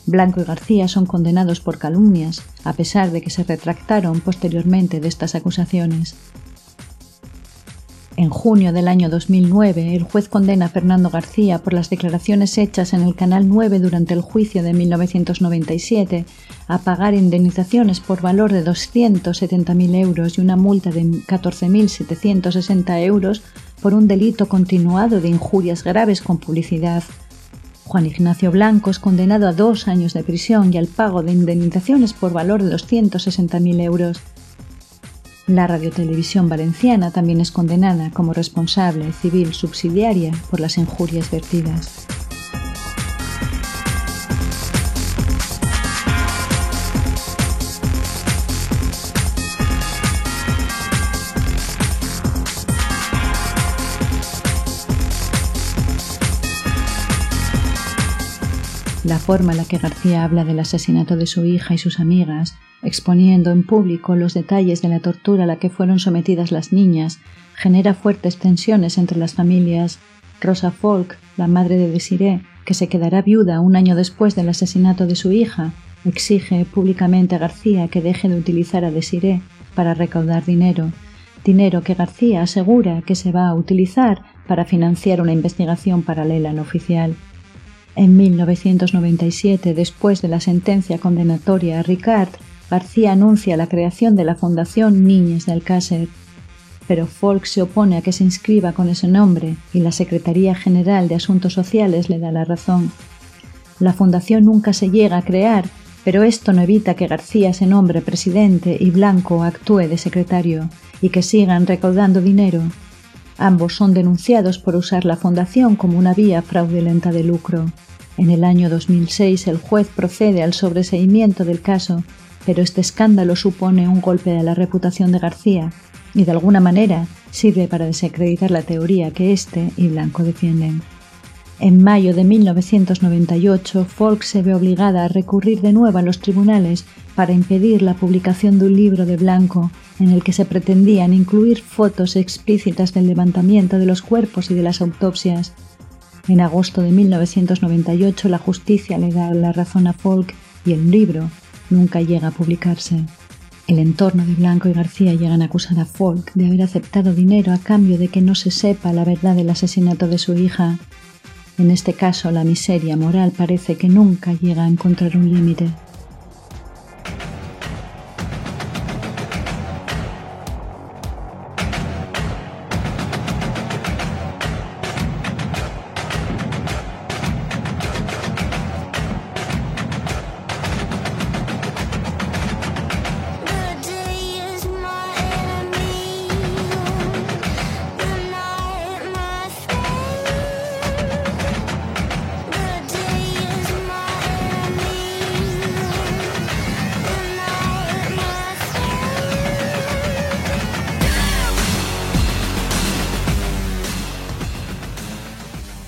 Blanco y García son condenados por calumnias, a pesar de que se retractaron posteriormente de estas acusaciones. En junio del año 2009, el juez condena a Fernando García por las declaraciones hechas en el Canal 9 durante el juicio de 1997 a pagar indemnizaciones por valor de 270.000 euros y una multa de 14.760 euros por un delito continuado de injurias graves con publicidad. Juan Ignacio Blanco es condenado a dos años de prisión y al pago de indemnizaciones por valor de 260.000 euros. La radiotelevisión valenciana también es condenada como responsable civil subsidiaria por las injurias vertidas. Forma en la que García habla del asesinato de su hija y sus amigas, exponiendo en público los detalles de la tortura a la que fueron sometidas las niñas, genera fuertes tensiones entre las familias. Rosa Folk, la madre de Desiree, que se quedará viuda un año después del asesinato de su hija, exige públicamente a García que deje de utilizar a Desiree para recaudar dinero, dinero que García asegura que se va a utilizar para financiar una investigación paralela al oficial. En 1997, después de la sentencia condenatoria a Ricard, García anuncia la creación de la Fundación Niñas de Alcácer. Pero Folk se opone a que se inscriba con ese nombre y la Secretaría General de Asuntos Sociales le da la razón. La fundación nunca se llega a crear, pero esto no evita que García se nombre presidente y Blanco actúe de secretario y que sigan recaudando dinero. Ambos son denunciados por usar la fundación como una vía fraudulenta de lucro. En el año 2006 el juez procede al sobreseimiento del caso, pero este escándalo supone un golpe a la reputación de García y de alguna manera sirve para desacreditar la teoría que éste y Blanco defienden. En mayo de 1998, Folk se ve obligada a recurrir de nuevo a los tribunales para impedir la publicación de un libro de Blanco en el que se pretendían incluir fotos explícitas del levantamiento de los cuerpos y de las autopsias, en agosto de 1998 la justicia le da la razón a Folk y el libro nunca llega a publicarse. El entorno de Blanco y García llegan a acusar a Folk de haber aceptado dinero a cambio de que no se sepa la verdad del asesinato de su hija. En este caso, la miseria moral parece que nunca llega a encontrar un límite.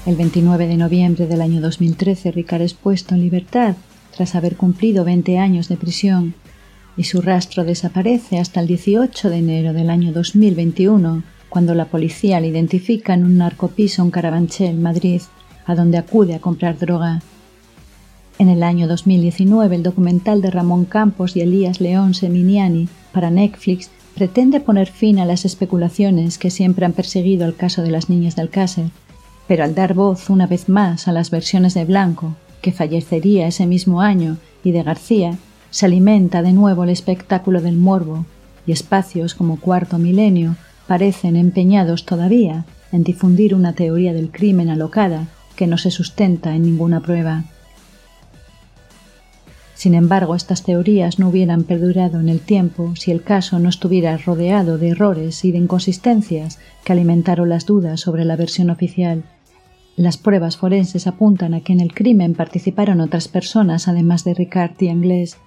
El 29 de noviembre del año 2013, Ricard es puesto en libertad tras haber cumplido 20 años de prisión y su rastro desaparece hasta el 18 de enero del año 2021, cuando la policía le identifica en un narcopiso en Carabanchel, Madrid, a donde acude a comprar droga. En el año 2019, el documental de Ramón Campos y Elías León Seminiani para Netflix pretende poner fin a las especulaciones que siempre han perseguido el caso de las niñas del Alcácer pero al dar voz una vez más a las versiones de Blanco, que fallecería ese mismo año, y de García, se alimenta de nuevo el espectáculo del morbo, y espacios como Cuarto Milenio parecen empeñados todavía en difundir una teoría del crimen alocada que no se sustenta en ninguna prueba. Sin embargo, estas teorías no hubieran perdurado en el tiempo si el caso no estuviera rodeado de errores y de inconsistencias que alimentaron las dudas sobre la versión oficial las pruebas forenses apuntan a que en el crimen participaron otras personas además de Ricard y Anglés.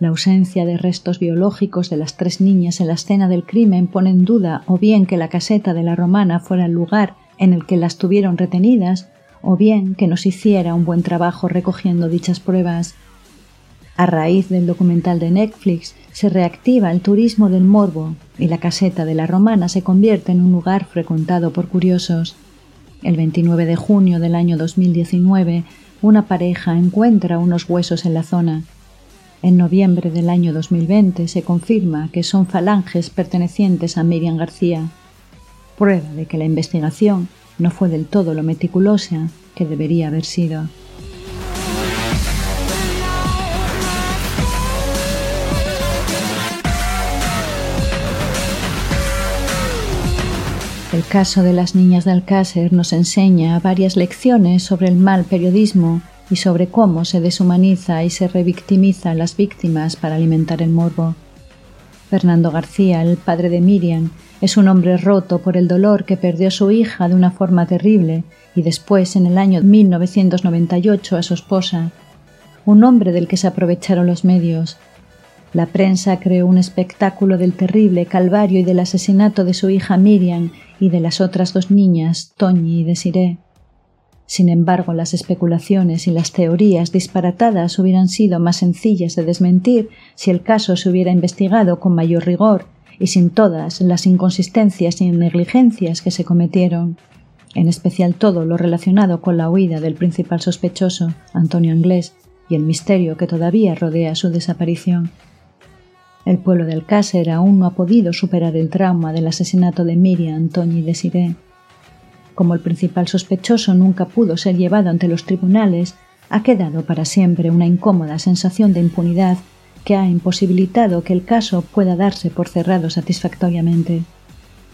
La ausencia de restos biológicos de las tres niñas en la escena del crimen pone en duda o bien que la caseta de la romana fuera el lugar en el que las tuvieron retenidas, o bien que nos hiciera un buen trabajo recogiendo dichas pruebas. A raíz del documental de Netflix se reactiva el turismo del morbo y la caseta de la romana se convierte en un lugar frecuentado por curiosos. El 29 de junio del año 2019, una pareja encuentra unos huesos en la zona. En noviembre del año 2020 se confirma que son falanges pertenecientes a Miriam García. prueba de que la investigación no fue del todo lo meticulosa que debería haber sido. El caso de las niñas de Alcácer nos enseña varias lecciones sobre el mal periodismo y sobre cómo se deshumaniza y se revictimiza a las víctimas para alimentar el morbo. Fernando García, el padre de Miriam, es un hombre roto por el dolor que perdió a su hija de una forma terrible y después, en el año 1998, a su esposa. Un hombre del que se aprovecharon los medios. La prensa creó un espectáculo del terrible calvario y del asesinato de su hija Miriam y de las otras dos niñas, Toñi y Desiree. Sin embargo, las especulaciones y las teorías disparatadas hubieran sido más sencillas de desmentir si el caso se hubiera investigado con mayor rigor y sin todas las inconsistencias y negligencias que se cometieron, en especial todo lo relacionado con la huida del principal sospechoso, Antonio Anglés, y el misterio que todavía rodea su desaparición. El pueblo de Alcácer aún no ha podido superar el trauma del asesinato de Miriam, Antonio y Desiree como el principal sospechoso nunca pudo ser llevado ante los tribunales, ha quedado para siempre una incómoda sensación de impunidad que ha imposibilitado que el caso pueda darse por cerrado satisfactoriamente.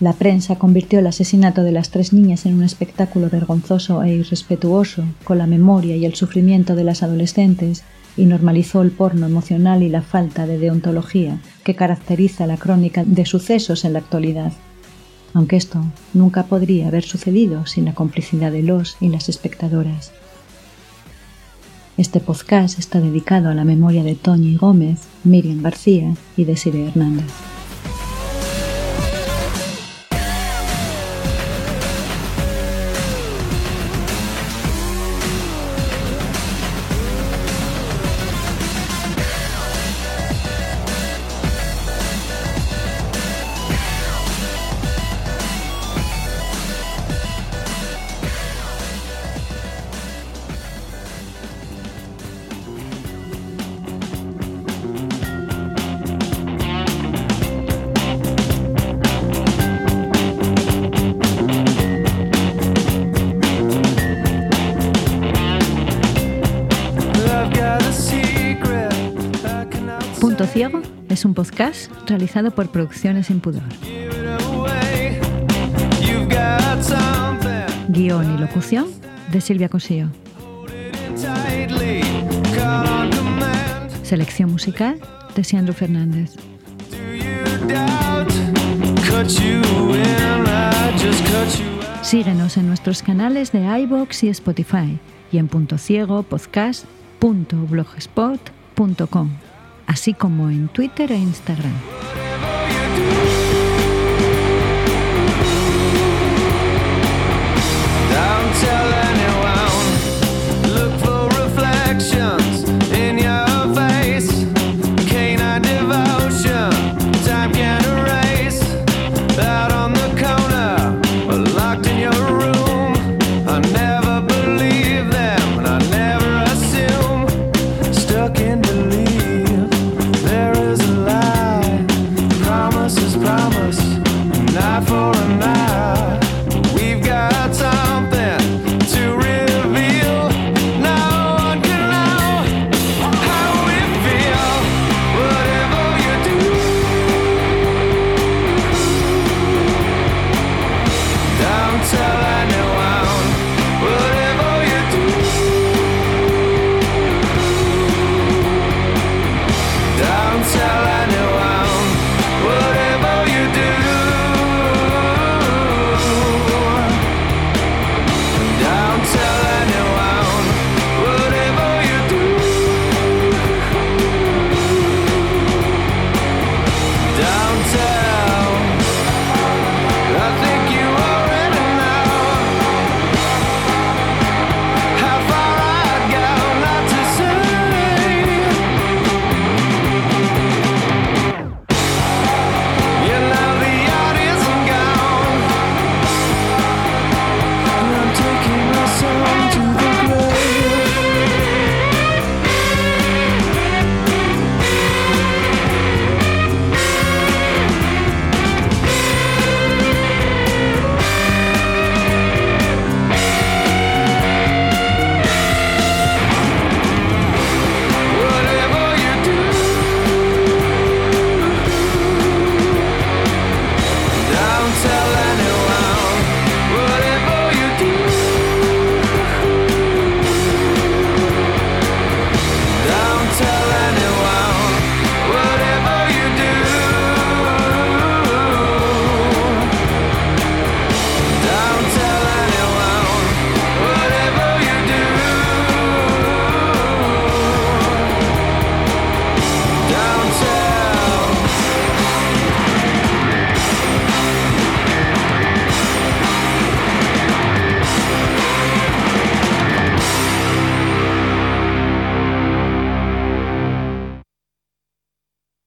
La prensa convirtió el asesinato de las tres niñas en un espectáculo vergonzoso e irrespetuoso con la memoria y el sufrimiento de las adolescentes y normalizó el porno emocional y la falta de deontología que caracteriza la crónica de sucesos en la actualidad aunque esto nunca podría haber sucedido sin la complicidad de los y las espectadoras. Este podcast está dedicado a la memoria de Toñi Gómez, Miriam García y Desiree Hernández. Un podcast realizado por Producciones Sin Pudor. Guión y locución de Silvia Cosío. Selección musical de Sandro Fernández. Síguenos en nuestros canales de iBox y Spotify y en punto ciego podcast.blogspot.com así como en Twitter e Instagram. myself